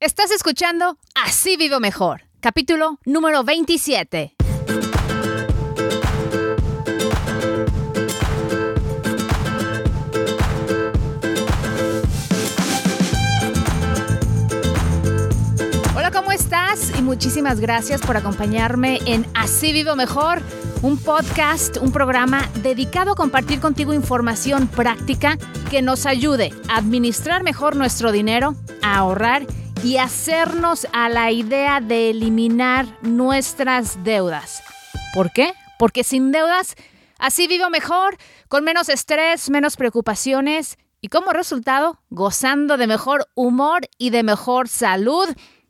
Estás escuchando Así Vivo Mejor, capítulo número 27. Hola, ¿cómo estás? Y muchísimas gracias por acompañarme en Así Vivo Mejor, un podcast, un programa dedicado a compartir contigo información práctica que nos ayude a administrar mejor nuestro dinero, a ahorrar y hacernos a la idea de eliminar nuestras deudas. ¿Por qué? Porque sin deudas así vivo mejor, con menos estrés, menos preocupaciones y como resultado gozando de mejor humor y de mejor salud.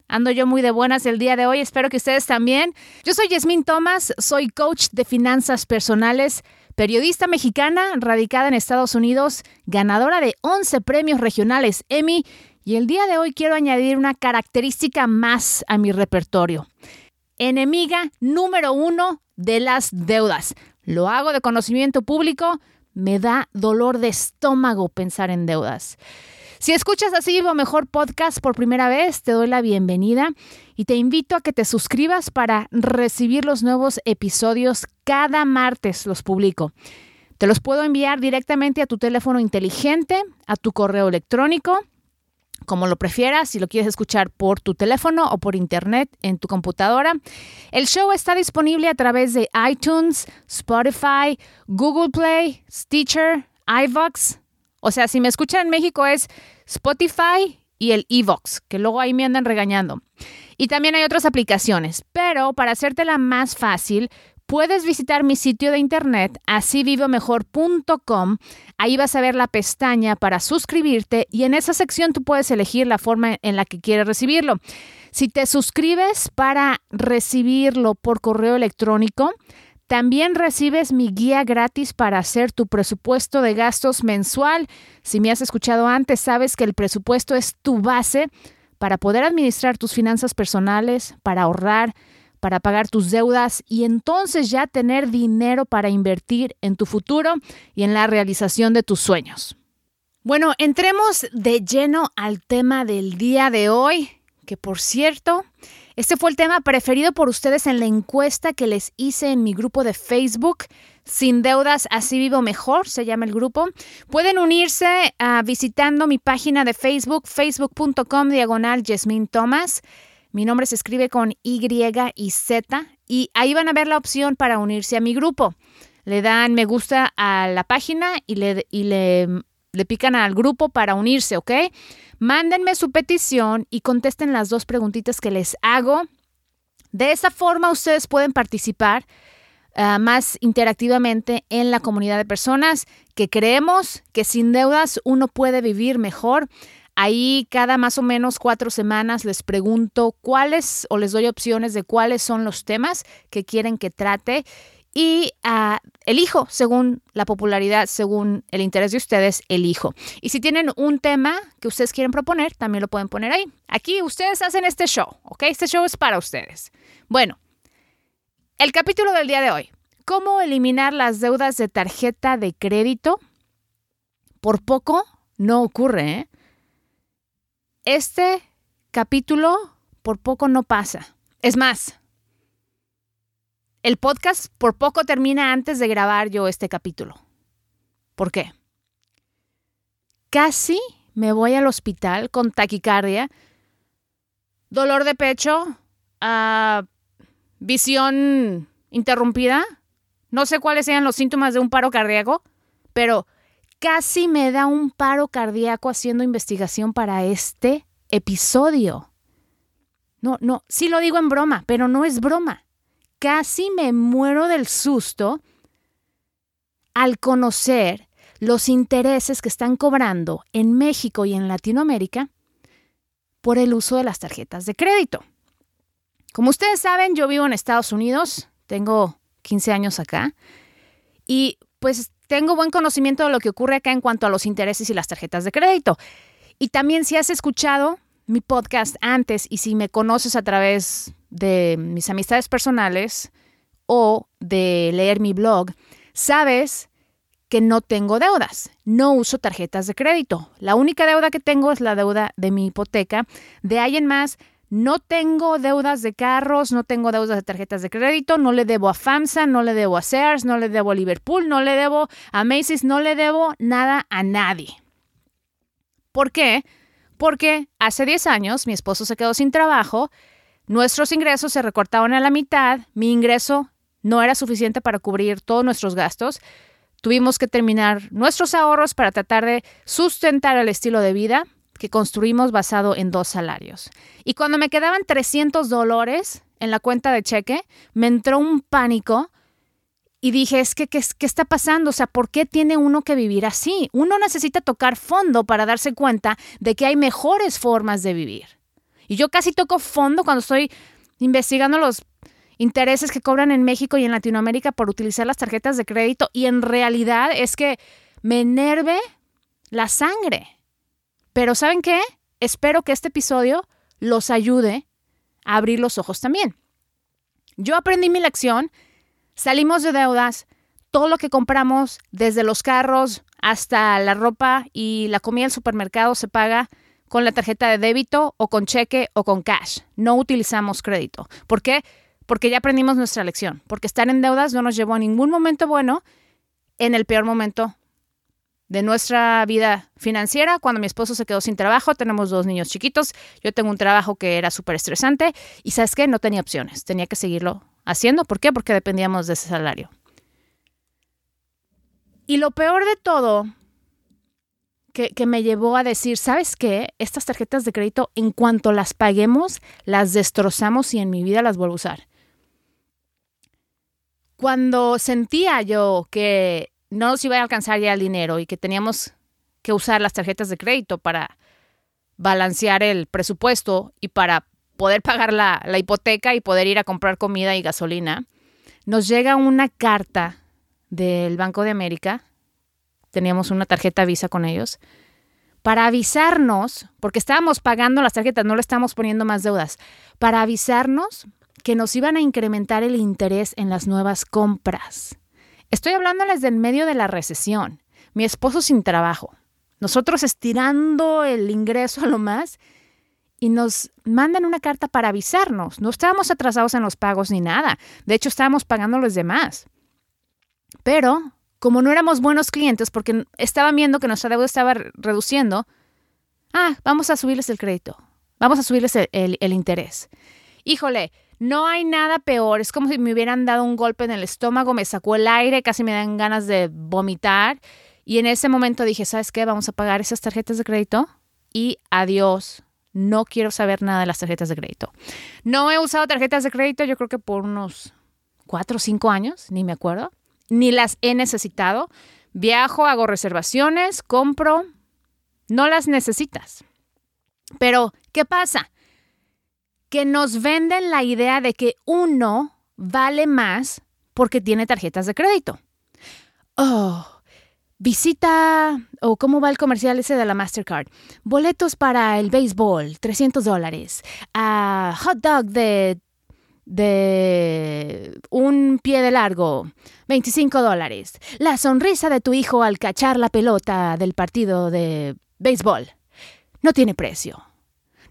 Ando yo muy de buenas el día de hoy, espero que ustedes también. Yo soy Yasmín Thomas, soy coach de finanzas personales, periodista mexicana radicada en Estados Unidos, ganadora de 11 premios regionales Emmy y el día de hoy quiero añadir una característica más a mi repertorio. Enemiga número uno de las deudas. Lo hago de conocimiento público. Me da dolor de estómago pensar en deudas. Si escuchas así Vivo Mejor Podcast por primera vez, te doy la bienvenida y te invito a que te suscribas para recibir los nuevos episodios. Cada martes los publico. Te los puedo enviar directamente a tu teléfono inteligente, a tu correo electrónico como lo prefieras, si lo quieres escuchar por tu teléfono o por internet en tu computadora. El show está disponible a través de iTunes, Spotify, Google Play, Stitcher, iVox. O sea, si me escuchan en México es Spotify y el iVox, que luego ahí me andan regañando. Y también hay otras aplicaciones, pero para hacértela más fácil, puedes visitar mi sitio de internet asívivomejor.com. Ahí vas a ver la pestaña para suscribirte y en esa sección tú puedes elegir la forma en la que quieres recibirlo. Si te suscribes para recibirlo por correo electrónico, también recibes mi guía gratis para hacer tu presupuesto de gastos mensual. Si me has escuchado antes, sabes que el presupuesto es tu base para poder administrar tus finanzas personales, para ahorrar, para pagar tus deudas y entonces ya tener dinero para invertir en tu futuro y en la realización de tus sueños. Bueno, entremos de lleno al tema del día de hoy, que por cierto, este fue el tema preferido por ustedes en la encuesta que les hice en mi grupo de Facebook. Sin deudas, así vivo mejor, se llama el grupo. Pueden unirse ah, visitando mi página de Facebook, facebook.com diagonal Jasmine Thomas. Mi nombre se escribe con Y y Z y ahí van a ver la opción para unirse a mi grupo. Le dan me gusta a la página y le, y le, le pican al grupo para unirse, ¿ok? Mándenme su petición y contesten las dos preguntitas que les hago. De esa forma ustedes pueden participar uh, más interactivamente en la comunidad de personas que creemos que sin deudas uno puede vivir mejor. Ahí cada más o menos cuatro semanas les pregunto cuáles o les doy opciones de cuáles son los temas que quieren que trate y uh, elijo según la popularidad, según el interés de ustedes, elijo. Y si tienen un tema que ustedes quieren proponer, también lo pueden poner ahí. Aquí ustedes hacen este show, ¿ok? Este show es para ustedes. Bueno, el capítulo del día de hoy. ¿Cómo eliminar las deudas de tarjeta de crédito? Por poco no ocurre, ¿eh? Este capítulo por poco no pasa. Es más, el podcast por poco termina antes de grabar yo este capítulo. ¿Por qué? Casi me voy al hospital con taquicardia, dolor de pecho, uh, visión interrumpida. No sé cuáles sean los síntomas de un paro cardíaco, pero Casi me da un paro cardíaco haciendo investigación para este episodio. No, no, sí lo digo en broma, pero no es broma. Casi me muero del susto al conocer los intereses que están cobrando en México y en Latinoamérica por el uso de las tarjetas de crédito. Como ustedes saben, yo vivo en Estados Unidos, tengo 15 años acá, y pues tengo buen conocimiento de lo que ocurre acá en cuanto a los intereses y las tarjetas de crédito. Y también si has escuchado mi podcast antes y si me conoces a través de mis amistades personales o de leer mi blog, sabes que no tengo deudas, no uso tarjetas de crédito. La única deuda que tengo es la deuda de mi hipoteca. De ahí en más, no tengo deudas de carros, no tengo deudas de tarjetas de crédito, no le debo a FAMSA, no le debo a Sears, no le debo a Liverpool, no le debo a Macy's, no le debo nada a nadie. ¿Por qué? Porque hace 10 años mi esposo se quedó sin trabajo, nuestros ingresos se recortaron a la mitad, mi ingreso no era suficiente para cubrir todos nuestros gastos, tuvimos que terminar nuestros ahorros para tratar de sustentar el estilo de vida que construimos basado en dos salarios. Y cuando me quedaban 300 dólares en la cuenta de cheque, me entró un pánico y dije, es que, ¿qué, ¿qué está pasando? O sea, ¿por qué tiene uno que vivir así? Uno necesita tocar fondo para darse cuenta de que hay mejores formas de vivir. Y yo casi toco fondo cuando estoy investigando los intereses que cobran en México y en Latinoamérica por utilizar las tarjetas de crédito y en realidad es que me enerve la sangre. Pero ¿saben qué? Espero que este episodio los ayude a abrir los ojos también. Yo aprendí mi lección, salimos de deudas, todo lo que compramos, desde los carros hasta la ropa y la comida del supermercado se paga con la tarjeta de débito o con cheque o con cash. No utilizamos crédito. ¿Por qué? Porque ya aprendimos nuestra lección. Porque estar en deudas no nos llevó a ningún momento bueno en el peor momento de nuestra vida financiera. Cuando mi esposo se quedó sin trabajo, tenemos dos niños chiquitos, yo tengo un trabajo que era súper estresante y sabes qué, no tenía opciones, tenía que seguirlo haciendo. ¿Por qué? Porque dependíamos de ese salario. Y lo peor de todo, que, que me llevó a decir, ¿sabes qué? Estas tarjetas de crédito, en cuanto las paguemos, las destrozamos y en mi vida las vuelvo a usar. Cuando sentía yo que no nos iba a alcanzar ya el dinero y que teníamos que usar las tarjetas de crédito para balancear el presupuesto y para poder pagar la, la, hipoteca y poder ir a comprar comida y gasolina, nos llega una carta del Banco de América, teníamos una tarjeta Visa con ellos, para avisarnos, porque estábamos pagando las tarjetas, no le estábamos poniendo más deudas, para avisarnos que nos iban a incrementar el interés en las nuevas compras. Estoy hablándoles del medio de la recesión. Mi esposo sin trabajo. Nosotros estirando el ingreso a lo más y nos mandan una carta para avisarnos. No estábamos atrasados en los pagos ni nada. De hecho, estábamos pagando los demás. Pero, como no éramos buenos clientes porque estaban viendo que nuestra deuda estaba reduciendo, ah, vamos a subirles el crédito. Vamos a subirles el, el interés. Híjole, no hay nada peor. Es como si me hubieran dado un golpe en el estómago, me sacó el aire, casi me dan ganas de vomitar. Y en ese momento dije, ¿sabes qué? Vamos a pagar esas tarjetas de crédito y adiós. No quiero saber nada de las tarjetas de crédito. No he usado tarjetas de crédito, yo creo que por unos cuatro o cinco años, ni me acuerdo. Ni las he necesitado. Viajo, hago reservaciones, compro. No las necesitas. Pero, ¿qué pasa? Que nos venden la idea de que uno vale más porque tiene tarjetas de crédito. Oh, visita, o cómo va el comercial ese de la Mastercard. Boletos para el béisbol, 300 dólares. Uh, hot dog de, de un pie de largo, 25 dólares. La sonrisa de tu hijo al cachar la pelota del partido de béisbol. No tiene precio.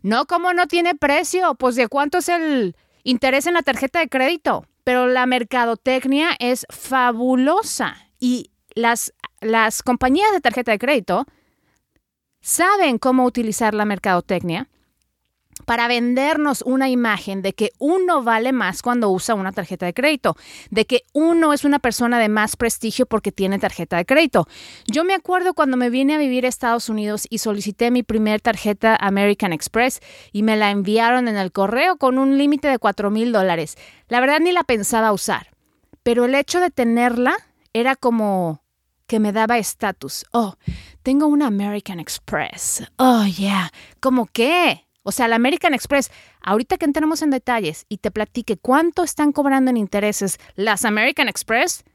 No, como no tiene precio, pues de cuánto es el interés en la tarjeta de crédito. Pero la mercadotecnia es fabulosa y las, las compañías de tarjeta de crédito saben cómo utilizar la mercadotecnia para vendernos una imagen de que uno vale más cuando usa una tarjeta de crédito, de que uno es una persona de más prestigio porque tiene tarjeta de crédito. Yo me acuerdo cuando me vine a vivir a Estados Unidos y solicité mi primer tarjeta American Express y me la enviaron en el correo con un límite de 4 mil dólares. La verdad ni la pensaba usar, pero el hecho de tenerla era como que me daba estatus. Oh, tengo una American Express. Oh, yeah. ¿Cómo qué? O sea, la American Express, ahorita que entremos en detalles y te platique cuánto están cobrando en intereses las American Express,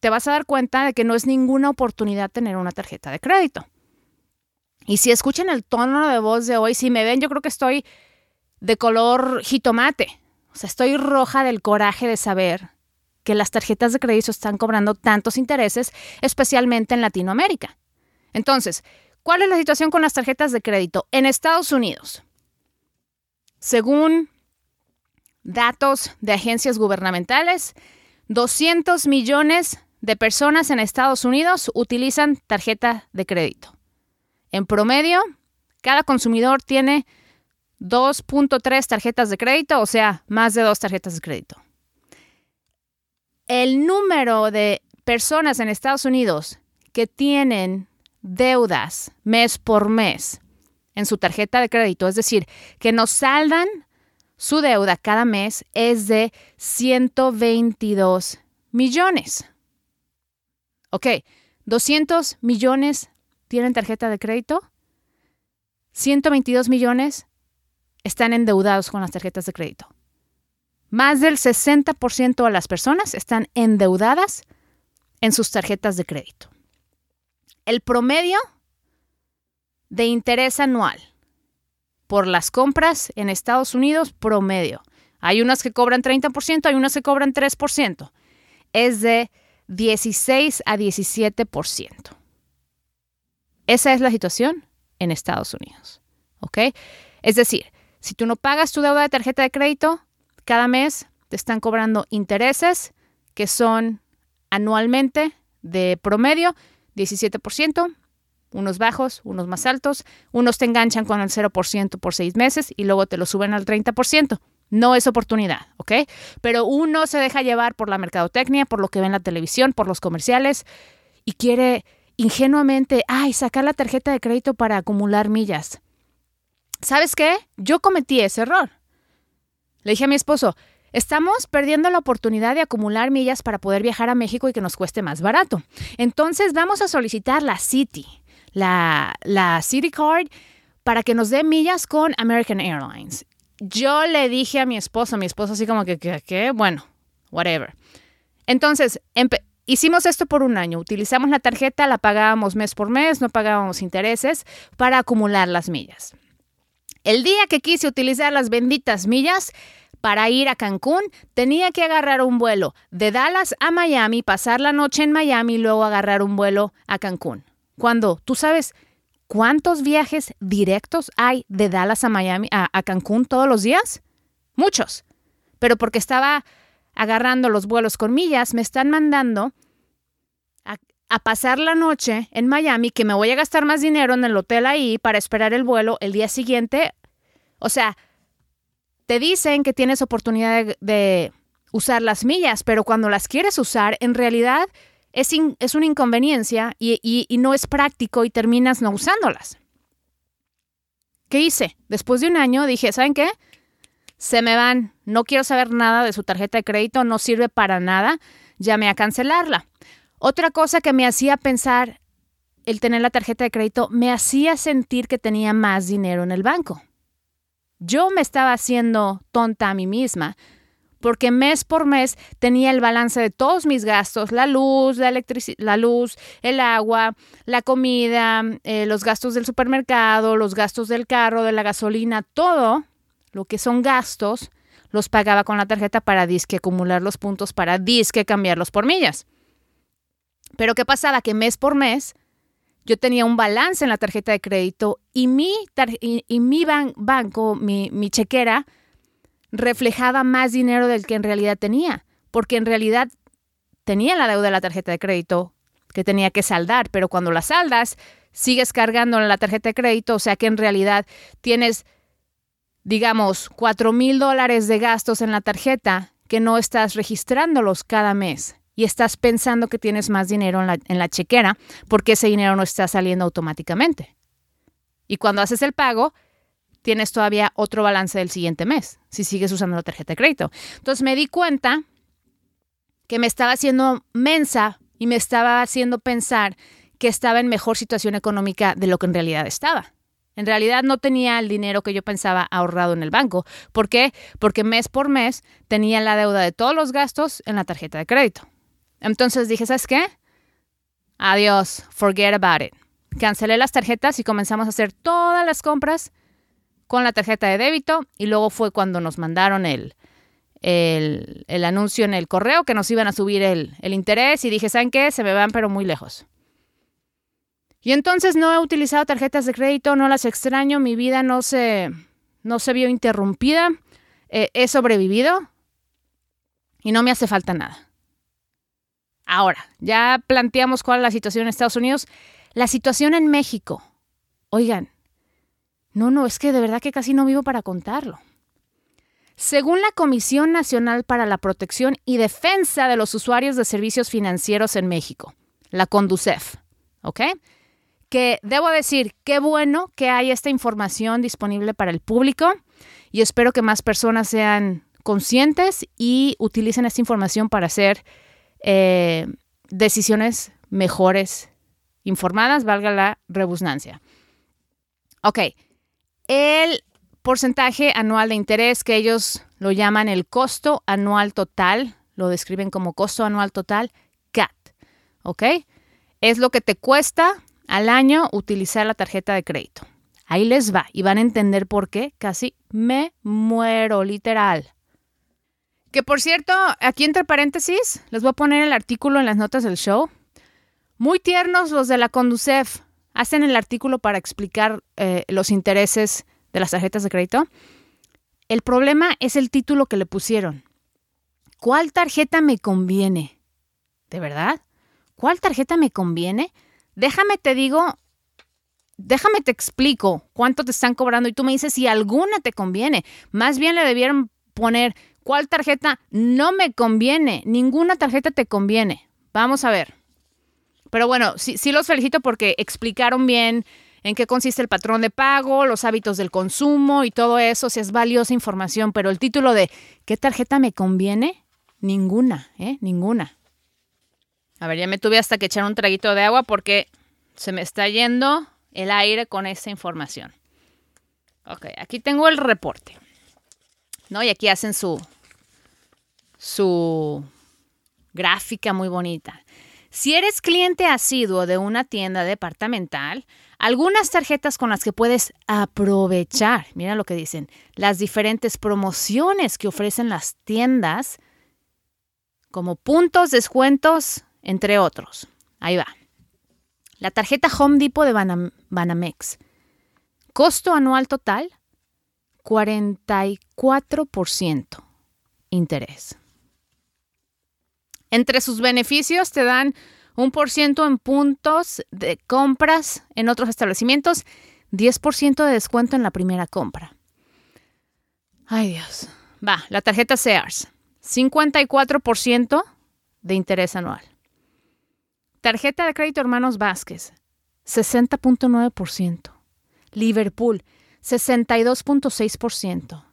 te vas a dar cuenta de que no es ninguna oportunidad tener una tarjeta de crédito. Y si escuchan el tono de voz de hoy, si me ven, yo creo que estoy de color jitomate. O sea, estoy roja del coraje de saber que las tarjetas de crédito están cobrando tantos intereses, especialmente en Latinoamérica. Entonces, ¿cuál es la situación con las tarjetas de crédito en Estados Unidos? Según datos de agencias gubernamentales, 200 millones de personas en Estados Unidos utilizan tarjeta de crédito. En promedio, cada consumidor tiene 2.3 tarjetas de crédito, o sea, más de dos tarjetas de crédito. El número de personas en Estados Unidos que tienen deudas mes por mes en su tarjeta de crédito, es decir, que nos saldan su deuda cada mes, es de 122 millones. Ok, 200 millones tienen tarjeta de crédito, 122 millones están endeudados con las tarjetas de crédito. Más del 60% de las personas están endeudadas en sus tarjetas de crédito. El promedio de interés anual por las compras en Estados Unidos, promedio. Hay unas que cobran 30%, hay unas que cobran 3%. Es de 16 a 17%. Esa es la situación en Estados Unidos. Es decir, si tú no pagas tu deuda de tarjeta de crédito, cada mes te están cobrando intereses que son anualmente de promedio 17%, unos bajos, unos más altos, unos te enganchan con el 0% por seis meses y luego te lo suben al 30%. No es oportunidad, ¿ok? Pero uno se deja llevar por la mercadotecnia, por lo que ve en la televisión, por los comerciales y quiere ingenuamente, ay, sacar la tarjeta de crédito para acumular millas. ¿Sabes qué? Yo cometí ese error. Le dije a mi esposo, estamos perdiendo la oportunidad de acumular millas para poder viajar a México y que nos cueste más barato. Entonces vamos a solicitar la City, la, la City Card, para que nos dé millas con American Airlines. Yo le dije a mi esposo, mi esposo así como que, que, bueno, whatever. Entonces, hicimos esto por un año. Utilizamos la tarjeta, la pagábamos mes por mes, no pagábamos intereses para acumular las millas. El día que quise utilizar las benditas millas para ir a Cancún, tenía que agarrar un vuelo de Dallas a Miami, pasar la noche en Miami y luego agarrar un vuelo a Cancún. Cuando tú sabes cuántos viajes directos hay de Dallas a Miami, a, a Cancún todos los días, muchos. Pero porque estaba agarrando los vuelos con millas, me están mandando a pasar la noche en Miami, que me voy a gastar más dinero en el hotel ahí para esperar el vuelo el día siguiente. O sea, te dicen que tienes oportunidad de, usar las millas, pero cuando las quieres usar, en realidad es, es una inconveniencia y, y no es práctico y terminas no usándolas. ¿Qué hice? Después de un año dije, ¿saben qué? Se me van, no quiero saber nada de su tarjeta de crédito, no sirve para nada, llamé a cancelarla. Otra cosa que me hacía pensar el tener la tarjeta de crédito me hacía sentir que tenía más dinero en el banco. Yo me estaba haciendo tonta a mí misma porque mes por mes tenía el balance de todos mis gastos, la luz, la la luz, el agua, la comida, eh, los gastos del supermercado, los gastos del carro, de la gasolina, todo lo que son gastos, los pagaba con la tarjeta para disque acumular los puntos, para disque cambiarlos por millas. Pero ¿qué pasaba? Que mes por mes yo tenía un balance en la tarjeta de crédito y mi, y, mi banco, mi, mi chequera, reflejaba más dinero del que en realidad tenía, porque en realidad tenía la deuda de la tarjeta de crédito que tenía que saldar, pero cuando la saldas, sigues cargando en la tarjeta de crédito, o sea que en realidad tienes, digamos, cuatro mil dólares de gastos en la tarjeta que no estás registrándolos cada mes y estás pensando que tienes más dinero en la, chequera porque ese dinero no está saliendo automáticamente. Y cuando haces el pago, tienes todavía otro balance del siguiente mes, si sigues usando la tarjeta de crédito. Entonces me di cuenta que me estaba haciendo mensa y me estaba haciendo pensar que estaba en mejor situación económica de lo que en realidad estaba. En realidad no tenía el dinero que yo pensaba ahorrado en el banco. ¿Por qué? Porque mes por mes tenía la deuda de todos los gastos en la tarjeta de crédito. Entonces dije, ¿sabes qué? Adiós, forget about it. Cancelé las tarjetas y comenzamos a hacer todas las compras con la tarjeta de débito y luego fue cuando nos mandaron el, el, anuncio en el correo que nos iban a subir el, el interés y dije, ¿saben qué? Se me van pero muy lejos. Y entonces no he utilizado tarjetas de crédito, no las extraño, mi vida no se, no se vio interrumpida, eh, he sobrevivido y no me hace falta nada. Ahora, ya planteamos cuál es la situación en Estados Unidos. La situación en México. Oigan, no, no, es que de verdad que casi no vivo para contarlo. Según la Comisión Nacional para la Protección y Defensa de los Usuarios de Servicios Financieros en México, la CONDUCEF, ¿ok? Que debo decir, qué bueno que hay esta información disponible para el público y espero que más personas sean conscientes y utilicen esta información para hacer eh, decisiones mejores, informadas, valga la rebusnancia. Ok, el porcentaje anual de interés que ellos lo llaman el costo anual total, lo describen como costo anual total, CAT, ¿ok? Es lo que te cuesta al año utilizar la tarjeta de crédito. Ahí les va y van a entender por qué casi me muero, literal. Que por cierto, aquí entre paréntesis, les voy a poner el artículo en las notas del show. Muy tiernos los de la Conducef. Hacen el artículo para explicar eh, los intereses de las tarjetas de crédito. El problema es el título que le pusieron. ¿Cuál tarjeta me conviene? ¿De verdad? ¿Cuál tarjeta me conviene? Déjame te digo, déjame te explico cuánto te están cobrando y tú me dices si alguna te conviene. Más bien le debieron poner cuál tarjeta no me conviene. Ninguna tarjeta te conviene. Vamos a ver. Pero bueno, sí, sí los felicito porque explicaron bien en qué consiste el patrón de pago, los hábitos del consumo y todo eso, si es valiosa información, pero el título de ¿qué tarjeta me conviene? Ninguna, ¿eh? Ninguna. A ver, ya me tuve hasta que echar un traguito de agua porque se me está yendo el aire con esa información. Ok, aquí tengo el reporte. ¿No? Y aquí hacen su, su gráfica muy bonita. Si eres cliente asiduo de una tienda departamental, algunas tarjetas con las que puedes aprovechar, mira lo que dicen, las diferentes promociones que ofrecen las tiendas, como puntos, descuentos, entre otros. Ahí va. La tarjeta Home Depot de Banamex. Costo anual total, 44% interés. Entre sus beneficios te dan un por ciento en puntos de compras en otros establecimientos, 10% de descuento en la primera compra. Ay Dios. Va, la tarjeta Sears, 54% de interés anual. Tarjeta de crédito Hermanos Vázquez, 60.9%. Liverpool, 62.6%.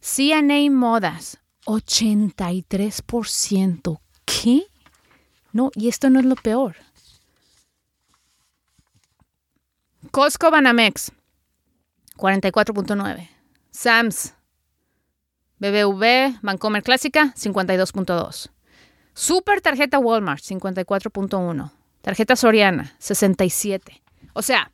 CNA Modas, 83%. ¿Qué? No, y esto no es lo peor. Costco Banamex, 44.9. Sams, BBV, Bancomer Clásica, 52.2. Super tarjeta Walmart, 54.1. Tarjeta Soriana, 67. O sea,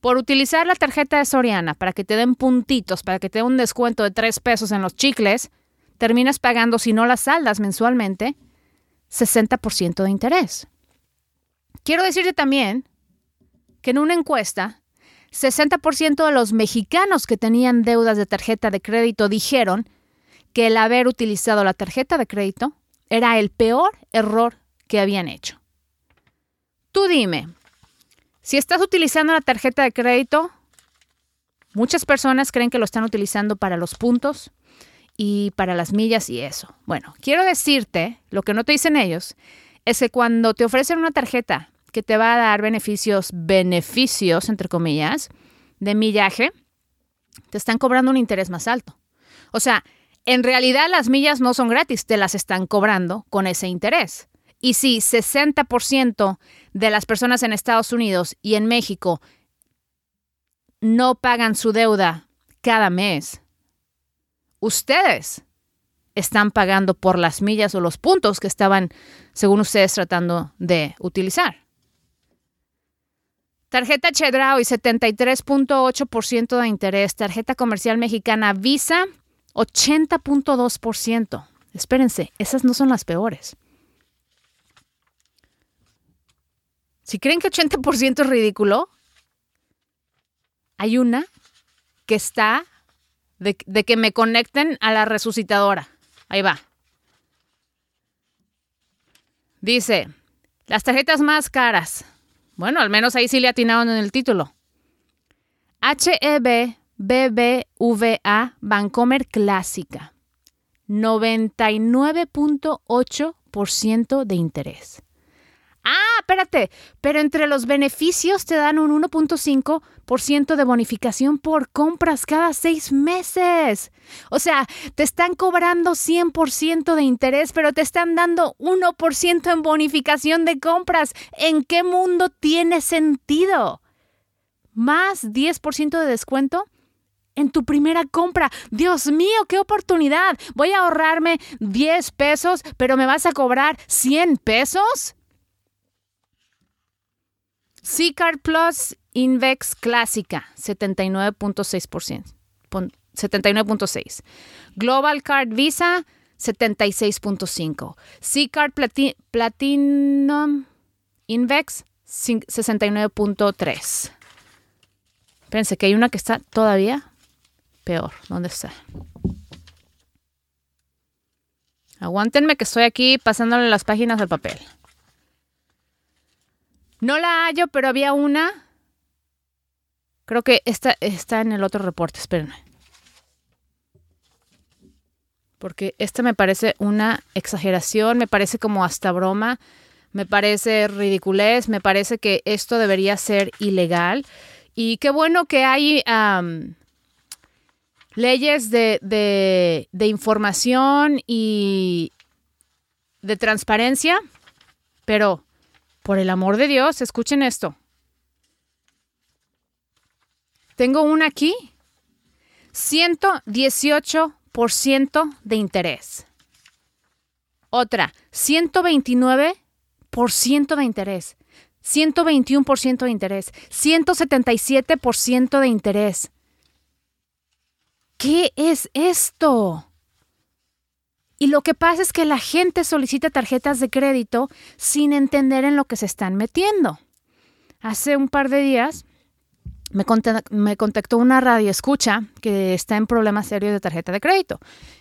por utilizar la tarjeta de Soriana para que te den puntitos, para que te den un descuento de 3 pesos en los chicles, terminas pagando, si no las saldas mensualmente, 60% de interés. Quiero decirte también que en una encuesta, 60% de los mexicanos que tenían deudas de tarjeta de crédito dijeron que el haber utilizado la tarjeta de crédito era el peor error que habían hecho. Tú dime, si estás utilizando la tarjeta de crédito, muchas personas creen que lo están utilizando para los puntos, y para las millas y eso. Bueno, quiero decirte, lo que no te dicen ellos, es que cuando te ofrecen una tarjeta que te va a dar beneficios, beneficios, entre comillas, de millaje, te están cobrando un interés más alto. O sea, en realidad las millas no son gratis, te las están cobrando con ese interés. Y si 60% de las personas en Estados Unidos y en México no pagan su deuda cada mes, ustedes están pagando por las millas o los puntos que estaban, según ustedes, tratando de utilizar. Tarjeta Chedraui, 73.8% de interés. Tarjeta comercial mexicana Visa, 80.2%. Espérense, esas no son las peores. Si creen que 80% es ridículo, hay una que está de, que me conecten a la resucitadora. Ahí va. Dice, las tarjetas más caras. Bueno, al menos ahí sí le atinaron en el título. HEB BBVA Bancomer Clásica. 99.8% de interés. Ah, espérate, pero entre los beneficios te dan un 1.5% de bonificación por compras cada seis meses. O sea, te están cobrando 100% de interés, pero te están dando 1% en bonificación de compras. ¿En qué mundo tiene sentido? Más 10% de descuento en tu primera compra. Dios mío, qué oportunidad. Voy a ahorrarme 10 pesos, pero me vas a cobrar 100 pesos. C-Card Plus Invex Clásica, 79.6%. 79.6. Global Card Visa, 76.5. C-Card Platinum Invex, 69.3. Pensé que hay una que está todavía peor. ¿Dónde está? Aguántenme que estoy aquí pasándole las páginas del papel. No la hallo, pero había una. Creo que esta está en el otro reporte, espérenme. Porque esta me parece una exageración, me parece como hasta broma, me parece ridiculez, me parece que esto debería ser ilegal. Y qué bueno que hay leyes de, de información y de transparencia, pero por el amor de Dios, escuchen esto. Tengo una aquí. 118% de interés. Otra, 129% de interés. 121% de interés. 177% de interés. ¿Qué es esto? Y lo que pasa es que la gente solicita tarjetas de crédito sin entender en lo que se están metiendo. Hace un par de días me, contactó una radio escucha que está en problemas serios de tarjeta de crédito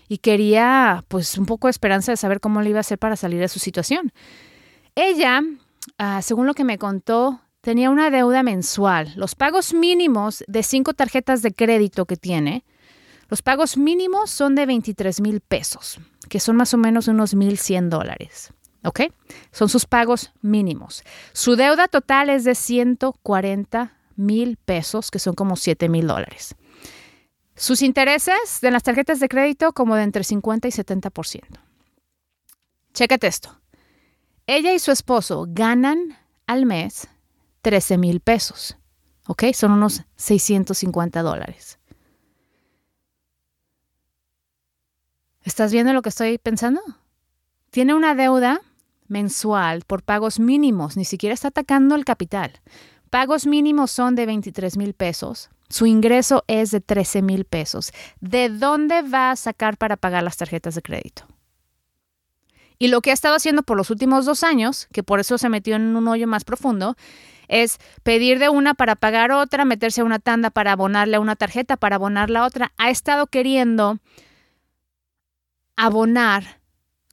y quería pues un poco de esperanza de saber cómo le iba a hacer para salir de su situación. Ella, ah, según lo que me contó, tenía una deuda mensual. Los pagos mínimos de cinco tarjetas de crédito que tiene, los pagos mínimos son de 23 mil pesos que son más o menos unos 1.100 dólares. ¿Ok? Son sus pagos mínimos. Su deuda total es de 140 mil pesos, que son como 7 mil dólares. Sus intereses de las tarjetas de crédito como de entre 50 y 70%. Chécate esto. Ella y su esposo ganan al mes 13 mil pesos. ¿Ok? Son unos 650 dólares. ¿Estás viendo lo que estoy pensando? Tiene una deuda mensual por pagos mínimos, ni siquiera está atacando el capital. Pagos mínimos son de 23 mil pesos. Su ingreso es de 13 mil pesos. ¿De dónde va a sacar para pagar las tarjetas de crédito? Y lo que ha estado haciendo por los últimos dos años, que por eso se metió en un hoyo más profundo, es pedir de una para pagar otra, meterse a una tanda para abonarle a una tarjeta, para abonar la otra. Ha estado queriendo abonar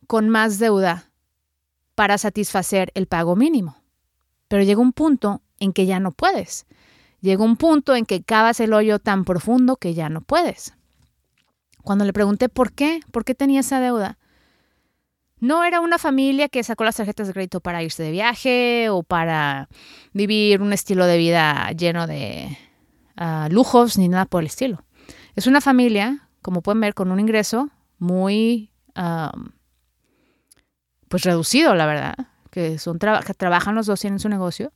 con más deuda para satisfacer el pago mínimo. Pero llega un punto en que ya no puedes. Llega un punto en que cavas el hoyo tan profundo que ya no puedes. Cuando le pregunté por qué, por qué tenía esa deuda, no era una familia que sacó las tarjetas de crédito para irse de viaje o para vivir un estilo de vida lleno de ah, lujos ni nada por el estilo. Es una familia, como pueden ver, con un ingreso muy, pues reducido, la verdad, que son trabajan los dos tienen su negocio,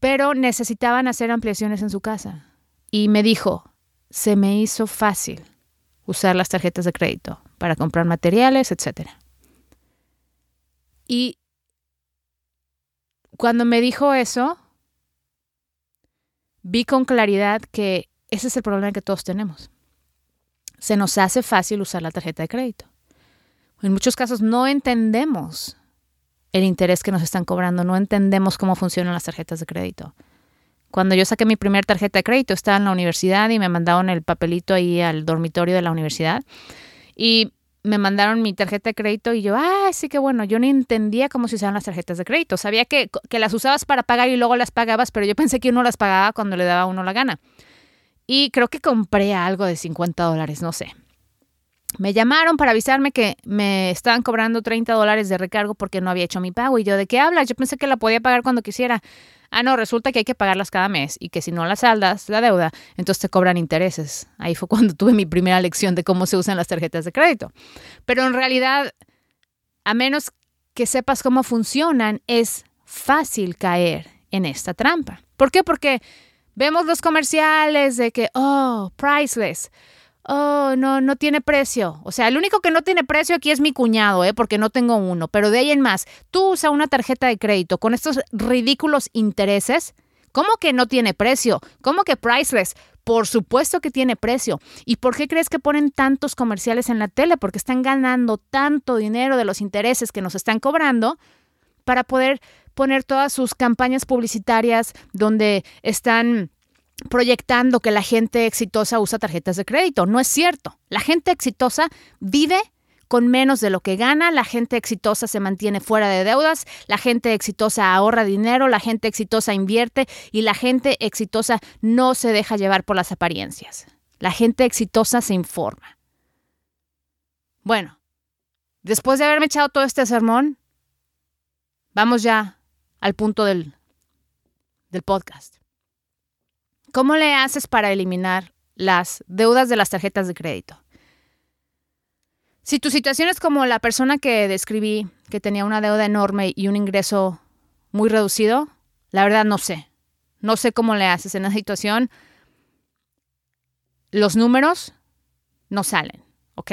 pero necesitaban hacer ampliaciones en su casa. Y me dijo, se me hizo fácil usar las tarjetas de crédito para comprar materiales, etc. Y cuando me dijo eso, vi con claridad que ese es el problema que todos tenemos se nos hace fácil usar la tarjeta de crédito. En muchos casos no entendemos el interés que nos están cobrando, no entendemos cómo funcionan las tarjetas de crédito. Cuando yo saqué mi primera tarjeta de crédito, estaba en la universidad y me mandaron el papelito ahí al dormitorio de la universidad. Y me mandaron mi tarjeta de crédito y yo, ah, sí que bueno, yo no entendía cómo se usaban las tarjetas de crédito. Sabía que, que, las usabas para pagar y luego las pagabas, pero yo pensé que uno las pagaba cuando le daba a uno la gana. Y creo que compré algo de 50 dólares, no sé. Me llamaron para avisarme que me estaban cobrando 30 dólares de recargo porque no había hecho mi pago. Y yo, ¿de qué hablas? Yo pensé que la podía pagar cuando quisiera. Ah, no, resulta que hay que pagarlas cada mes y que si no las saldas, la deuda, entonces te cobran intereses. Ahí fue cuando tuve mi primera lección de cómo se usan las tarjetas de crédito. Pero en realidad, a menos que sepas cómo funcionan, es fácil caer en esta trampa. ¿Por qué? Porque vemos los comerciales de que, oh, priceless oh, no, no tiene precio. O sea, el único que no tiene precio aquí es mi cuñado, ¿eh? porque no tengo uno. Pero de ahí en más, tú usas una tarjeta de crédito con estos ridículos intereses. ¿Cómo que no tiene precio? ¿Cómo que priceless? Por supuesto que tiene precio. ¿Y por qué crees que ponen tantos comerciales en la tele? Porque están ganando tanto dinero de los intereses que nos están cobrando para poder poner todas sus campañas publicitarias donde están proyectando que la gente exitosa usa tarjetas de crédito. No es cierto. La gente exitosa vive con menos de lo que gana, la gente exitosa se mantiene fuera de deudas, la gente exitosa ahorra dinero, la gente exitosa invierte y la gente exitosa no se deja llevar por las apariencias. La gente exitosa se informa. Bueno, después de haberme echado todo este sermón, vamos ya al punto del, del podcast. ¿Cómo le haces para eliminar las deudas de las tarjetas de crédito? Si tu situación es como la persona que describí, que tenía una deuda enorme y un ingreso muy reducido, la verdad no sé. No sé cómo le haces en esa situación. Los números no salen, ¿ok?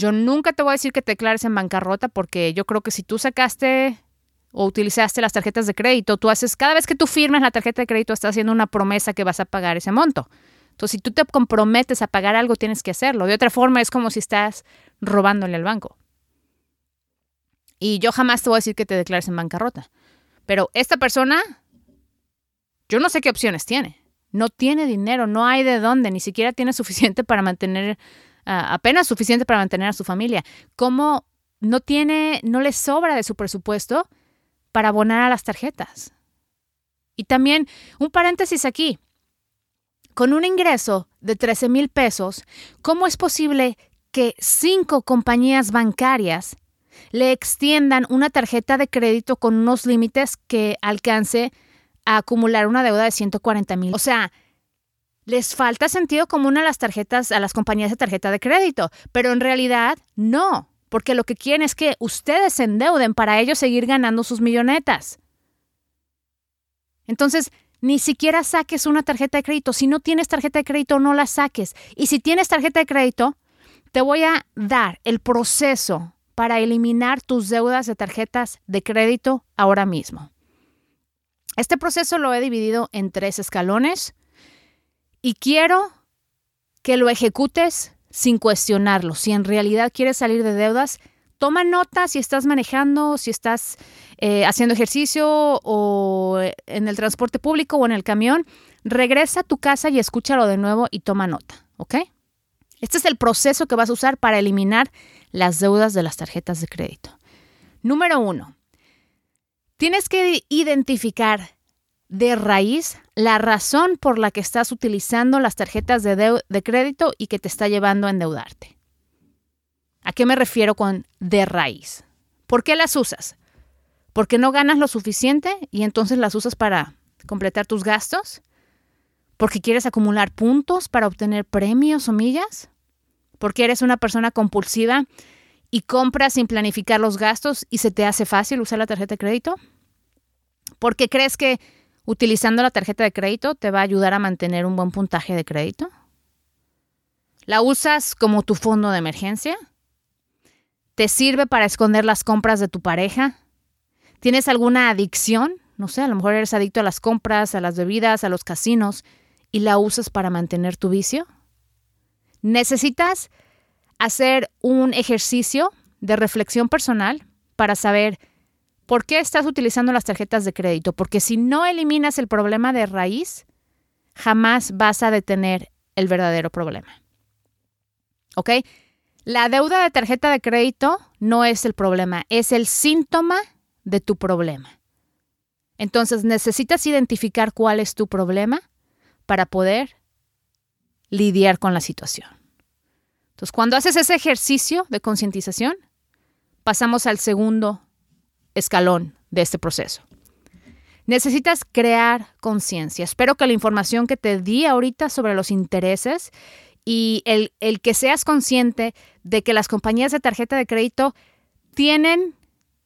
Yo nunca te voy a decir que te declares en bancarrota porque yo creo que si tú sacaste o utilizaste las tarjetas de crédito, tú haces, cada vez que tú firmas la tarjeta de crédito, estás haciendo una promesa que vas a pagar ese monto. Entonces, si tú te comprometes a pagar algo, tienes que hacerlo. De otra forma, es como si estás robándole al banco. Y yo jamás te voy a decir que te declares en bancarrota. Pero esta persona, yo no sé qué opciones tiene. No tiene dinero, no hay de dónde, ni siquiera tiene suficiente para mantener, apenas suficiente para mantener a su familia. ¿Cómo no tiene, no le sobra de su presupuesto? para abonar a las tarjetas. Y también un paréntesis aquí. Con un ingreso de 13 mil pesos, ¿cómo es posible que cinco compañías bancarias le extiendan una tarjeta de crédito con unos límites que alcance a acumular una deuda de 140 mil? O sea, les falta sentido común a las tarjetas, a las compañías de tarjeta de crédito, pero en realidad no porque lo que quieren es que ustedes se endeuden para ellos seguir ganando sus millonetas. Entonces, ni siquiera saques una tarjeta de crédito. Si no tienes tarjeta de crédito, no la saques. Y si tienes tarjeta de crédito, te voy a dar el proceso para eliminar tus deudas de tarjetas de crédito ahora mismo. Este proceso lo he dividido en tres escalones y quiero que lo ejecutes sin cuestionarlo. Si en realidad quieres salir de deudas, toma nota si estás manejando, si estás eh, haciendo ejercicio o en el transporte público o en el camión. Regresa a tu casa y escúchalo de nuevo y toma nota, ¿ok? Este es el proceso que vas a usar para eliminar las deudas de las tarjetas de crédito. Número uno, tienes que identificar de raíz la razón por la que estás utilizando las tarjetas de, de, crédito y que te está llevando a endeudarte. ¿A qué me refiero con de raíz? ¿Por qué las usas? ¿Porque no ganas lo suficiente y entonces las usas para completar tus gastos? ¿Porque quieres acumular puntos para obtener premios o millas? ¿Porque eres una persona compulsiva y compras sin planificar los gastos y se te hace fácil usar la tarjeta de crédito? ¿Porque crees que utilizando la tarjeta de crédito te va a ayudar a mantener un buen puntaje de crédito? ¿La usas como tu fondo de emergencia? ¿Te sirve para esconder las compras de tu pareja? ¿Tienes alguna adicción? No sé, a lo mejor eres adicto a las compras, a las bebidas, a los casinos y la usas para mantener tu vicio. Necesitas hacer un ejercicio de reflexión personal para saber por qué estás utilizando las tarjetas de crédito, porque si no eliminas el problema de raíz, jamás vas a detener el verdadero problema. ¿Ok? La deuda de tarjeta de crédito no es el problema, es el síntoma de tu problema. Entonces necesitas identificar cuál es tu problema para poder lidiar con la situación. Entonces, cuando haces ese ejercicio de concientización, pasamos al segundo escalón de este proceso. Necesitas crear conciencia. Espero que la información que te di ahorita sobre los intereses y el, el, que seas consciente de que las compañías de tarjeta de crédito tienen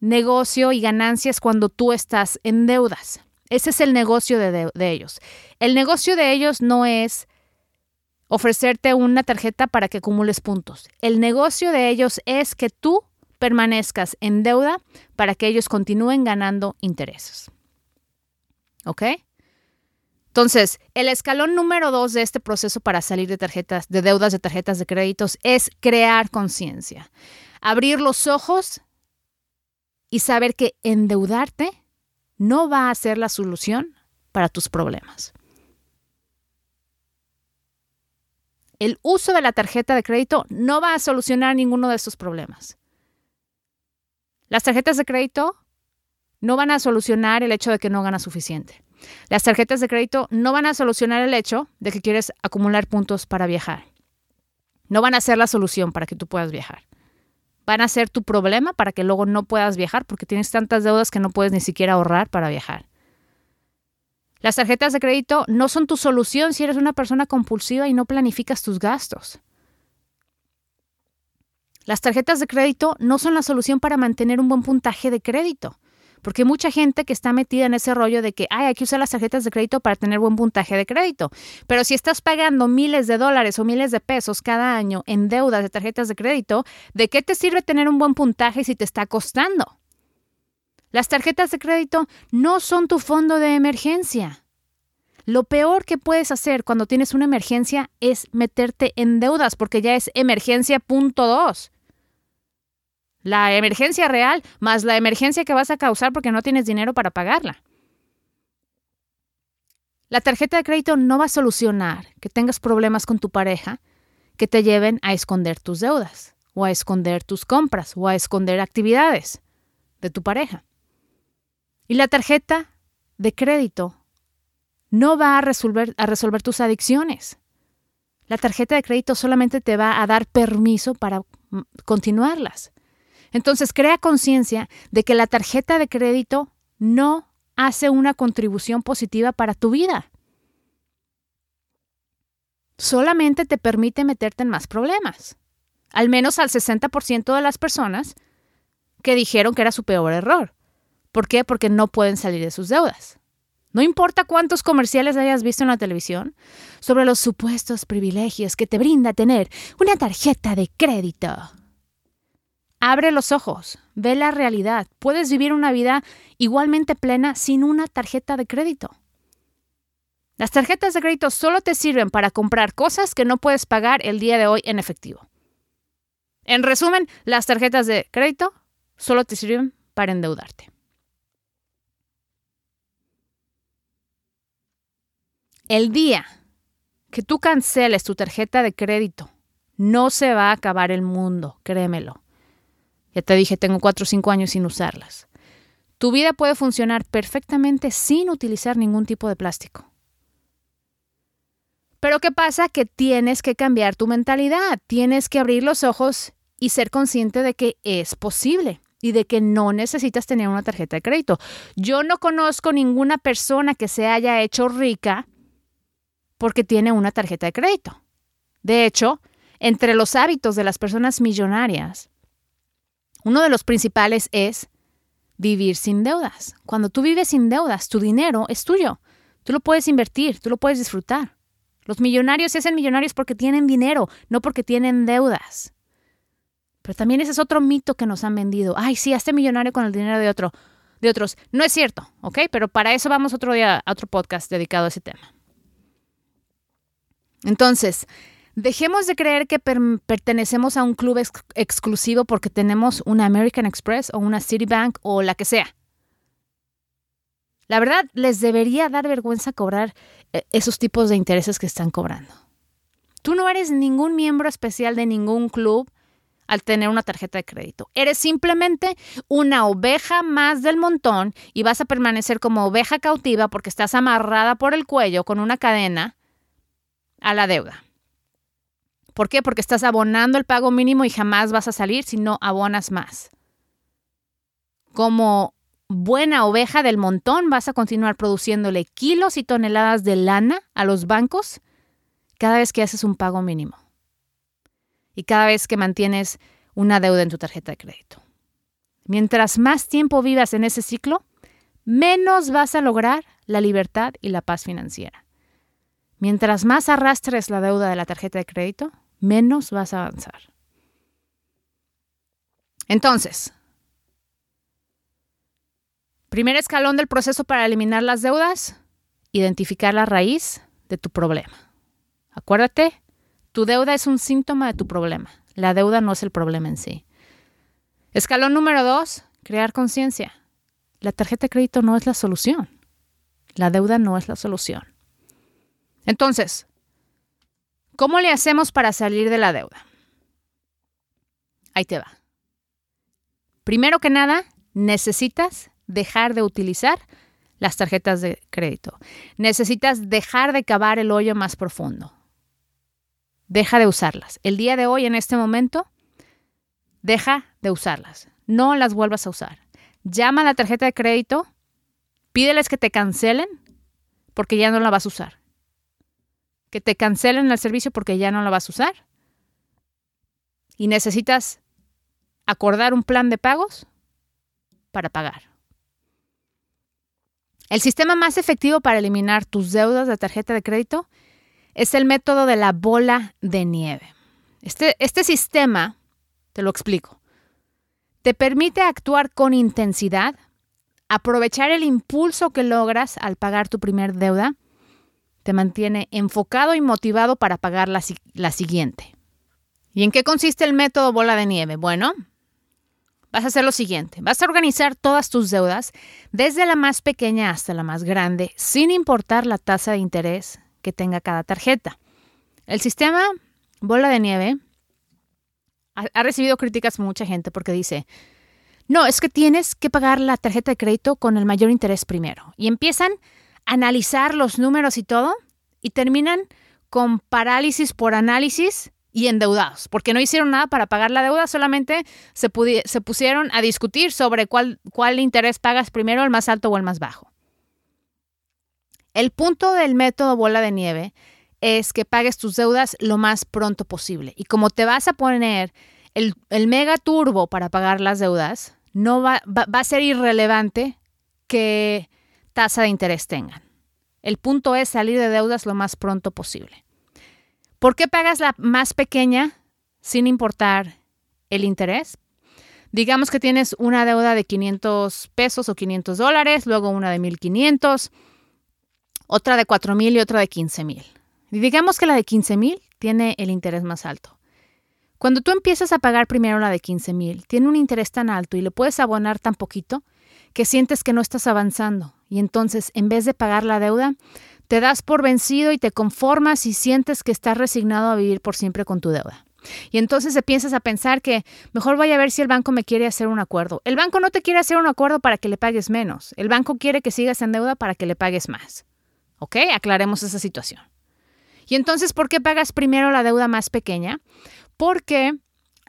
negocio y ganancias cuando tú estás en deudas. Ese es el negocio de, de ellos. El negocio de ellos no es ofrecerte una tarjeta para que acumules puntos. El negocio de ellos es que tú permanezcas en deuda para que ellos continúen ganando intereses. ¿Ok? Entonces, el escalón número dos de este proceso para salir de tarjetas, de deudas de tarjetas de créditos, es crear conciencia. Abrir los ojos y saber que endeudarte no va a ser la solución para tus problemas. El uso de la tarjeta de crédito no va a solucionar ninguno de estos problemas. Las tarjetas de crédito no van a solucionar el hecho de que no ganas suficiente. Las tarjetas de crédito no van a solucionar el hecho de que quieres acumular puntos para viajar. No van a ser la solución para que tú puedas viajar. Van a ser tu problema para que luego no puedas viajar porque tienes tantas deudas que no puedes ni siquiera ahorrar para viajar. Las tarjetas de crédito no son tu solución si eres una persona compulsiva y no planificas tus gastos. Las tarjetas de crédito no son la solución para mantener un buen puntaje de crédito. Porque mucha gente que está metida en ese rollo de que hay que usar las tarjetas de crédito para tener buen puntaje de crédito. Pero si estás pagando miles de dólares o miles de pesos cada año en deudas de tarjetas de crédito, ¿de qué te sirve tener un buen puntaje si te está costando? Las tarjetas de crédito no son tu fondo de emergencia. Lo peor que puedes hacer cuando tienes una emergencia es meterte en deudas porque ya es emergencia punto dos. La emergencia real más la emergencia que vas a causar porque no tienes dinero para pagarla. La tarjeta de crédito no va a solucionar que tengas problemas con tu pareja que te lleven a esconder tus deudas o a esconder tus compras o a esconder actividades de tu pareja. Y la tarjeta de crédito no va a resolver, a resolver tus adicciones. La tarjeta de crédito solamente te va a dar permiso para mm, continuarlas. Entonces, crea conciencia de que la tarjeta de crédito no hace una contribución positiva para tu vida. Solamente te permite meterte en más problemas. Al menos al 60% de las personas que dijeron que era su peor error. ¿Por qué? Porque no pueden salir de sus deudas. No importa cuántos comerciales hayas visto en la televisión sobre los supuestos privilegios que te brinda tener una tarjeta de crédito. Abre los ojos, ve la realidad. Puedes vivir una vida igualmente plena sin una tarjeta de crédito. Las tarjetas de crédito solo te sirven para comprar cosas que no puedes pagar el día de hoy en efectivo. En resumen, las tarjetas de crédito solo te sirven para endeudarte. El día que tú canceles tu tarjeta de crédito, no se va a acabar el mundo, créemelo. Ya te dije, tengo cuatro o cinco años sin usarlas. Tu vida puede funcionar perfectamente sin utilizar ningún tipo de plástico. Pero ¿qué pasa? Que tienes que cambiar tu mentalidad, tienes que abrir los ojos y ser consciente de que es posible y de que no necesitas tener una tarjeta de crédito. Yo no conozco ninguna persona que se haya hecho rica porque tiene una tarjeta de crédito. De hecho, entre los hábitos de las personas millonarias uno de los principales es vivir sin deudas. Cuando tú vives sin deudas, tu dinero es tuyo. Tú lo puedes invertir, tú lo puedes disfrutar. Los millonarios se hacen millonarios porque tienen dinero, no porque tienen deudas. Pero también ese es otro mito que nos han vendido. Ay, sí, hazte millonario con el dinero de otro, de otros. No es cierto, ¿ok? Pero para eso vamos otro día a otro podcast dedicado a ese tema. Entonces, Dejemos de creer que pertenecemos a un club exclusivo porque tenemos una American Express o una Citibank o la que sea. La verdad, les debería dar vergüenza cobrar eh, esos tipos de intereses que están cobrando. Tú no eres ningún miembro especial de ningún club al tener una tarjeta de crédito. Eres simplemente una oveja más del montón y vas a permanecer como oveja cautiva porque estás amarrada por el cuello con una cadena a la deuda. ¿Por qué? Porque estás abonando el pago mínimo y jamás vas a salir si no abonas más. Como buena oveja del montón, vas a continuar produciéndole kilos y toneladas de lana a los bancos cada vez que haces un pago mínimo y cada vez que mantienes una deuda en tu tarjeta de crédito. Mientras más tiempo vivas en ese ciclo, menos vas a lograr la libertad y la paz financiera. Mientras más arrastres la deuda de la tarjeta de crédito, menos vas a avanzar. Entonces, primer escalón del proceso para eliminar las deudas, identificar la raíz de tu problema. Acuérdate, tu deuda es un síntoma de tu problema. La deuda no es el problema en sí. Escalón número dos, crear conciencia. La tarjeta de crédito no es la solución. La deuda no es la solución. Entonces, ¿Cómo le hacemos para salir de la deuda? Ahí te va. Primero que nada, necesitas dejar de utilizar las tarjetas de crédito. Necesitas dejar de cavar el hoyo más profundo. Deja de usarlas. El día de hoy, en este momento, deja de usarlas. No las vuelvas a usar. Llama a la tarjeta de crédito, pídeles que te cancelen porque ya no la vas a usar que te cancelen el servicio porque ya no lo vas a usar. Y necesitas acordar un plan de pagos para pagar. El sistema más efectivo para eliminar tus deudas de tarjeta de crédito es el método de la bola de nieve. Este, este sistema, te lo explico, te permite actuar con intensidad, aprovechar el impulso que logras al pagar tu primer deuda te mantiene enfocado y motivado para pagar la, la siguiente. ¿Y en qué consiste el método bola de nieve? Bueno, vas a hacer lo siguiente. Vas a organizar todas tus deudas, desde la más pequeña hasta la más grande, sin importar la tasa de interés que tenga cada tarjeta. El sistema bola de nieve ha, ha recibido críticas de mucha gente porque dice, no, es que tienes que pagar la tarjeta de crédito con el mayor interés primero. Y empiezan analizar los números y todo y terminan con parálisis por análisis y endeudados, porque no hicieron nada para pagar la deuda, solamente se, se pusieron a discutir sobre cuál, cuál interés pagas primero, el más alto o el más bajo. El punto del método bola de nieve es que pagues tus deudas lo más pronto posible. Y como te vas a poner el, mega turbo para pagar las deudas, no va, va a ser irrelevante que tasa de interés tengan. El punto es salir de deudas lo más pronto posible. ¿Por qué pagas la más pequeña sin importar el interés? Digamos que tienes una deuda de 500 pesos o 500 dólares, luego una de 1500, otra de 4000 y otra de 15000. Y digamos que la de 15000 tiene el interés más alto. Cuando tú empiezas a pagar primero la de 15000, tiene un interés tan alto y le puedes abonar tan poquito que sientes que no estás avanzando y entonces en vez de pagar la deuda, te das por vencido y te conformas y sientes que estás resignado a vivir por siempre con tu deuda. Y entonces empiezas a pensar que mejor voy a ver si el banco me quiere hacer un acuerdo. El banco no te quiere hacer un acuerdo para que le pagues menos. El banco quiere que sigas en deuda para que le pagues más. ¿Ok? Aclaremos esa situación. Y entonces, ¿por qué pagas primero la deuda más pequeña? Porque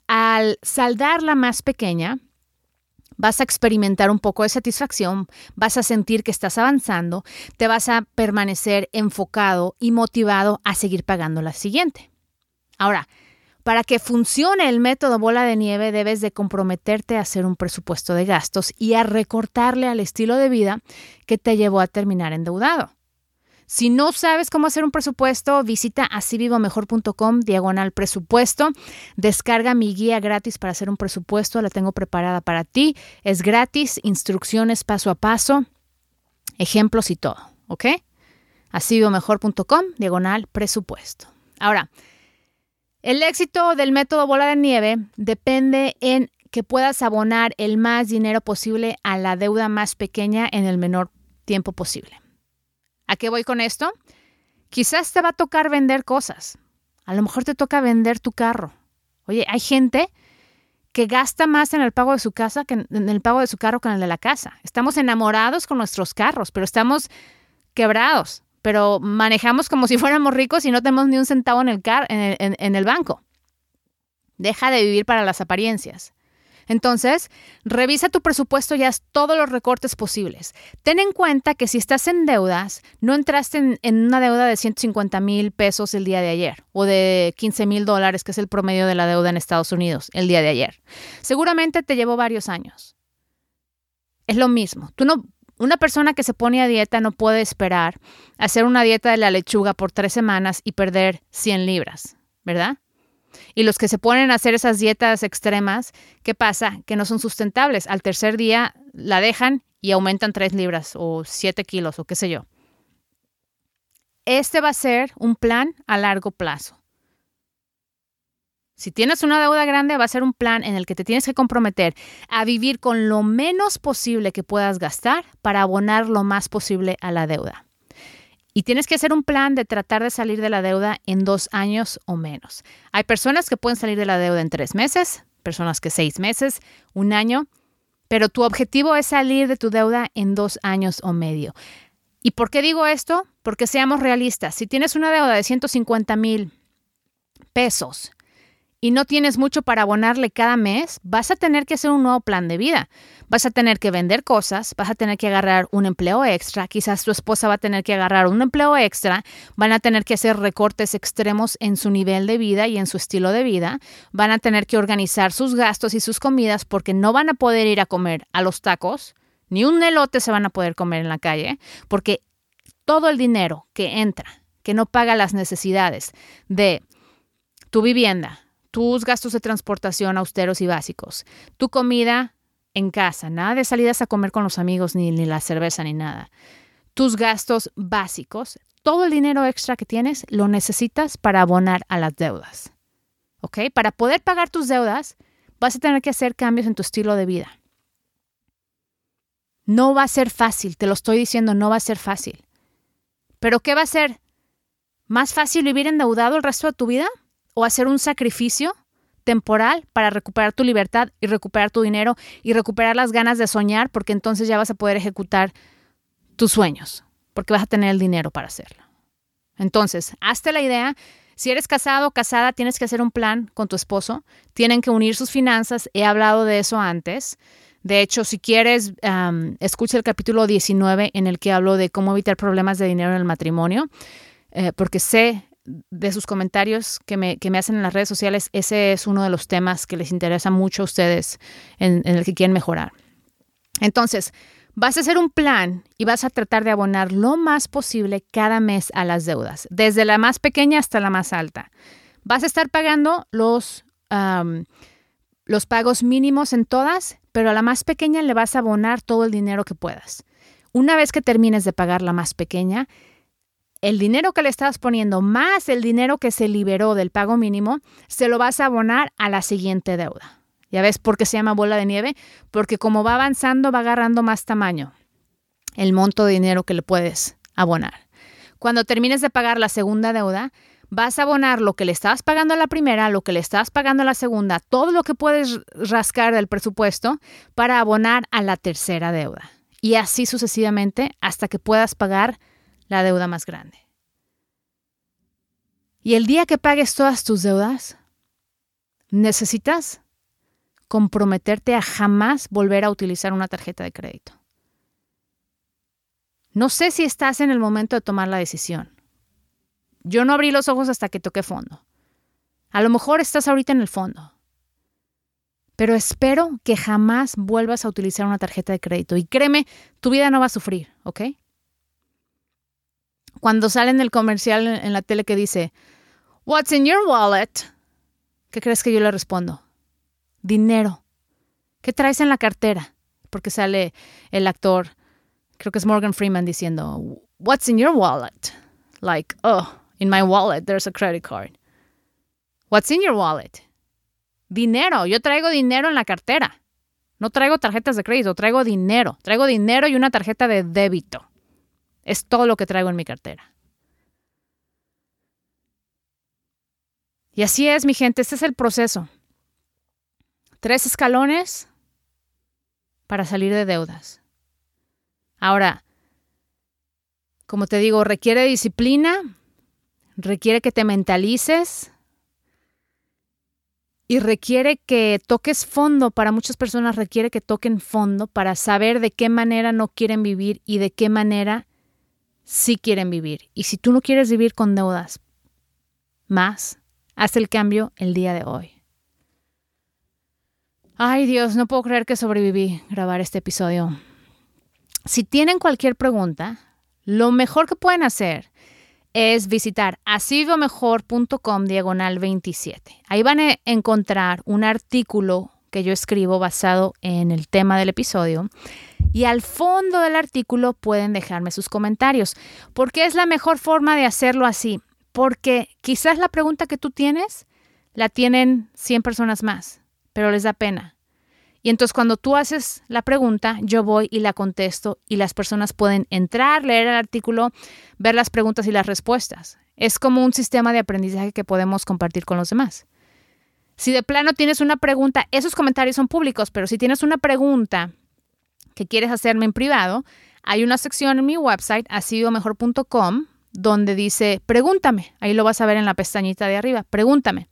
al saldar la más pequeña, vas a experimentar un poco de satisfacción, vas a sentir que estás avanzando, te vas a permanecer enfocado y motivado a seguir pagando la siguiente. Ahora, para que funcione el método bola de nieve debes de comprometerte a hacer un presupuesto de gastos y a recortarle al estilo de vida que te llevó a terminar endeudado. Si no sabes cómo hacer un presupuesto, visita asivivomejor.com diagonal presupuesto. Descarga mi guía gratis para hacer un presupuesto. La tengo preparada para ti. Es gratis, instrucciones paso a paso, ejemplos y todo. ¿Ok? asivivomejor.com diagonal presupuesto. Ahora, El éxito del método bola de nieve depende en que puedas abonar el más dinero posible a la deuda más pequeña en el menor tiempo posible. ¿A qué voy con esto? Quizás te va a tocar vender cosas. A lo mejor te toca vender tu carro. Oye, hay gente que gasta más en el pago de su casa que en el pago de su carro que en el de la casa. Estamos enamorados con nuestros carros, pero estamos quebrados, pero manejamos como si fuéramos ricos y no tenemos ni un centavo en el, car en el, en el banco. Deja de vivir para las apariencias. Entonces, revisa tu presupuesto y haz todos los recortes posibles. Ten en cuenta que si estás en deudas, no entraste en, una deuda de 150 mil pesos el día de ayer o de 15 mil dólares, que es el promedio de la deuda en Estados Unidos el día de ayer. Seguramente te llevó varios años. Es lo mismo. Tú no, una persona que se pone a dieta no puede esperar hacer una dieta de la lechuga por tres semanas y perder 100 libras, ¿verdad? Y los que se ponen a hacer esas dietas extremas, ¿qué pasa? Que no son sustentables. Al tercer día la dejan y aumentan 3 libras o 7 kilos o qué sé yo. Este va a ser un plan a largo plazo. Si tienes una deuda grande, va a ser un plan en el que te tienes que comprometer a vivir con lo menos posible que puedas gastar para abonar lo más posible a la deuda. Y tienes que hacer un plan de tratar de salir de la deuda en dos años o menos. Hay personas que pueden salir de la deuda en tres meses, personas que seis meses, un año, pero tu objetivo es salir de tu deuda en dos años o medio. ¿Y por qué digo esto? Porque seamos realistas. Si tienes una deuda de 150 mil pesos y no tienes mucho para abonarle cada mes, vas a tener que hacer un nuevo plan de vida. Vas a tener que vender cosas, vas a tener que agarrar un empleo extra, quizás tu esposa va a tener que agarrar un empleo extra, van a tener que hacer recortes extremos en su nivel de vida y en su estilo de vida, van a tener que organizar sus gastos y sus comidas porque no van a poder ir a comer a los tacos, ni un elote se van a poder comer en la calle, porque todo el dinero que entra, que no paga las necesidades de tu vivienda, tus gastos de transportación austeros y básicos, tu comida en casa, nada de salidas a comer con los amigos, ni, ni la cerveza, ni nada. Tus gastos básicos, todo el dinero extra que tienes lo necesitas para abonar a las deudas. ¿Ok? Para poder pagar tus deudas, vas a tener que hacer cambios en tu estilo de vida. No va a ser fácil, te lo estoy diciendo, no va a ser fácil. Pero ¿qué va a ser? ¿Más fácil vivir endeudado el resto de tu vida? O hacer un sacrificio temporal para recuperar tu libertad y recuperar tu dinero y recuperar las ganas de soñar, porque entonces ya vas a poder ejecutar tus sueños, porque vas a tener el dinero para hacerlo. Entonces, hazte la idea. Si eres casado o casada, tienes que hacer un plan con tu esposo. Tienen que unir sus finanzas. He hablado de eso antes. De hecho, si quieres, escucha el capítulo 19 en el que hablo de cómo evitar problemas de dinero en el matrimonio, eh, porque sé de sus comentarios que me, que me, hacen en las redes sociales, ese es uno de los temas que les interesa mucho a ustedes en, el que quieren mejorar. Entonces, vas a hacer un plan y vas a tratar de abonar lo más posible cada mes a las deudas, desde la más pequeña hasta la más alta. Vas a estar pagando los, los pagos mínimos en todas, pero a la más pequeña le vas a abonar todo el dinero que puedas. Una vez que termines de pagar la más pequeña, el dinero que le estás poniendo más el dinero que se liberó del pago mínimo, se lo vas a abonar a la siguiente deuda. ¿Ya ves por qué se llama bola de nieve? Porque como va avanzando, va agarrando más tamaño el monto de dinero que le puedes abonar. Cuando termines de pagar la segunda deuda, vas a abonar lo que le estabas pagando a la primera, lo que le estabas pagando a la segunda, todo lo que puedes rascar del presupuesto para abonar a la tercera deuda. Y así sucesivamente hasta que puedas pagar la deuda más grande. Y el día que pagues todas tus deudas, necesitas comprometerte a jamás volver a utilizar una tarjeta de crédito. No sé si estás en el momento de tomar la decisión. Yo no abrí los ojos hasta que toqué fondo. A lo mejor estás ahorita en el fondo. Pero espero que jamás vuelvas a utilizar una tarjeta de crédito. Y créeme, tu vida no va a sufrir, ¿ok? Cuando sale en el comercial en la tele que dice, What's in your wallet? ¿Qué crees que yo le respondo? Dinero. ¿Qué traes en la cartera? Porque sale el actor, creo que es Morgan Freeman diciendo, What's in your wallet? Like, oh, in my wallet there's a credit card. What's in your wallet? Dinero. Yo traigo dinero en la cartera. No traigo tarjetas de crédito, traigo dinero. Traigo dinero y una tarjeta de débito. Es todo lo que traigo en mi cartera. Y así es, mi gente, este es el proceso. Tres escalones para salir de deudas. Ahora, como te digo, requiere disciplina, requiere que te mentalices y requiere que toques fondo. Para muchas personas requiere que toquen fondo para saber de qué manera no quieren vivir y de qué manera sí quieren vivir. Y si tú no quieres vivir con deudas más, haz el cambio el día de hoy. Ay Dios, no puedo creer que sobreviví grabar este episodio. Si tienen cualquier pregunta, lo mejor que pueden hacer es visitar asivomejor.com diagonal 27. Ahí van a encontrar un artículo que yo escribo basado en el tema del episodio. Y al fondo del artículo pueden dejarme sus comentarios. ¿Por qué es la mejor forma de hacerlo así? Porque quizás la pregunta que tú tienes la tienen 100 personas más, pero les da pena. Y entonces cuando tú haces la pregunta, yo voy y la contesto y las personas pueden entrar, leer el artículo, ver las preguntas y las respuestas. Es como un sistema de aprendizaje que podemos compartir con los demás. Si de plano tienes una pregunta, esos comentarios son públicos, pero si tienes una pregunta que quieres hacerme en privado, hay una sección en mi website, asidomejor.com, donde dice pregúntame. Ahí lo vas a ver en la pestañita de arriba, pregúntame.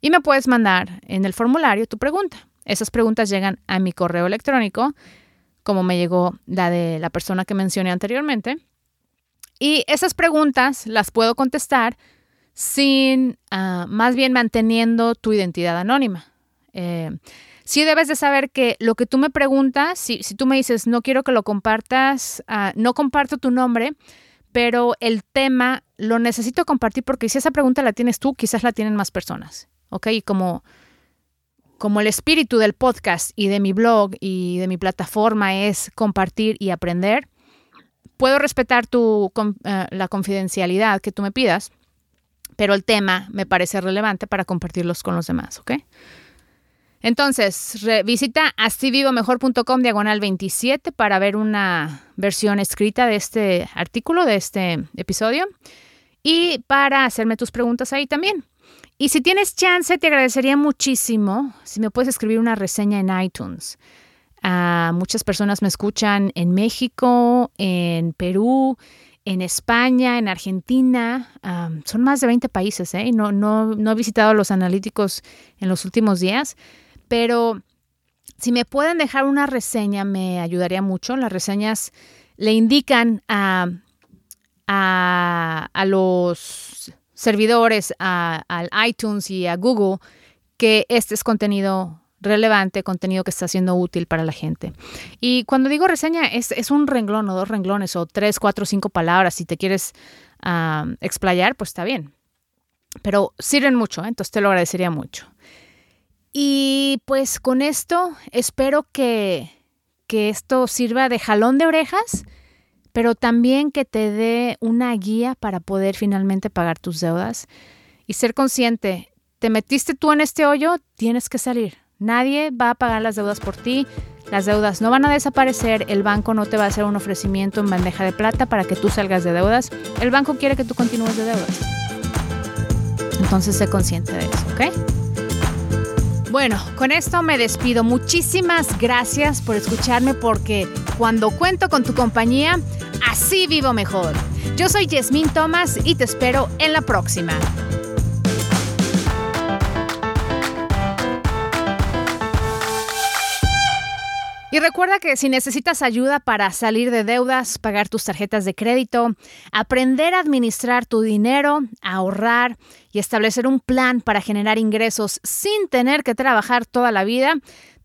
Y me puedes mandar en el formulario tu pregunta. Esas preguntas llegan a mi correo electrónico, como me llegó la de la persona que mencioné anteriormente. Y esas preguntas las puedo contestar sin, ah, más bien manteniendo tu identidad anónima. Eh, sí debes de saber que lo que tú me preguntas, si, tú me dices, no quiero que lo compartas, ah, no comparto tu nombre, pero el tema lo necesito compartir porque si esa pregunta la tienes tú, quizás la tienen más personas. ¿Ok? Y como como el espíritu del podcast y de mi blog y de mi plataforma es compartir y aprender, puedo respetar tu, eh, la confidencialidad que tú me pidas, pero el tema me parece relevante para compartirlos con los demás, ¿ok? Entonces, visita astivivomejor.com diagonal 27 para ver una versión escrita de este artículo, de este episodio, y para hacerme tus preguntas ahí también. Y si tienes chance, te agradecería muchísimo si me puedes escribir una reseña en iTunes. Ah, muchas personas me escuchan en México, en Perú, en España, en Argentina. Son más de 20 países, ¿eh? No, he visitado los analíticos en los últimos días, pero si me pueden dejar una reseña, me ayudaría mucho. Las reseñas le indican a, a, a los servidores, al iTunes y a Google, que este es contenido relevante, contenido que está siendo útil para la gente. Y cuando digo reseña, es, un renglón o dos renglones o tres, cuatro, cinco palabras. Si te quieres explayar, pues está bien. Pero sirven mucho, ¿eh? entonces te lo agradecería mucho. Y pues con esto espero que, que esto sirva de jalón de orejas pero también que te dé una guía para poder finalmente pagar tus deudas y ser consciente, te metiste tú en este hoyo, tienes que salir. Nadie va a pagar las deudas por ti, las deudas no van a desaparecer, el banco no te va a hacer un ofrecimiento en bandeja de plata para que tú salgas de deudas, el banco quiere que tú continúes de deudas. Entonces sé consciente de eso, ¿ok? Bueno, con esto me despido. Muchísimas gracias por escucharme porque cuando cuento con tu compañía, Así vivo mejor. Yo soy Yasmín Thomas y te espero en la próxima. Y recuerda que si necesitas ayuda para salir de deudas, pagar tus tarjetas de crédito, aprender a administrar tu dinero, ahorrar y establecer un plan para generar ingresos sin tener que trabajar toda la vida,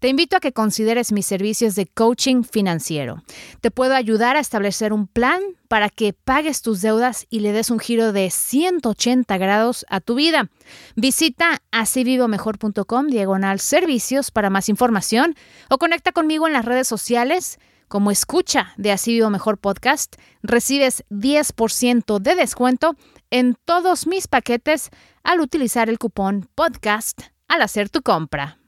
te invito a que consideres mis servicios de coaching financiero. Te puedo ayudar a establecer un plan para que pagues tus deudas y le des un giro de 180 grados a tu vida. Visita asivivomejor.com diagonal servicios para más información o conecta conmigo en las redes sociales como escucha de Así Vivo Mejor Podcast, recibes 10% de descuento en todos mis paquetes al utilizar el cupón podcast al hacer tu compra.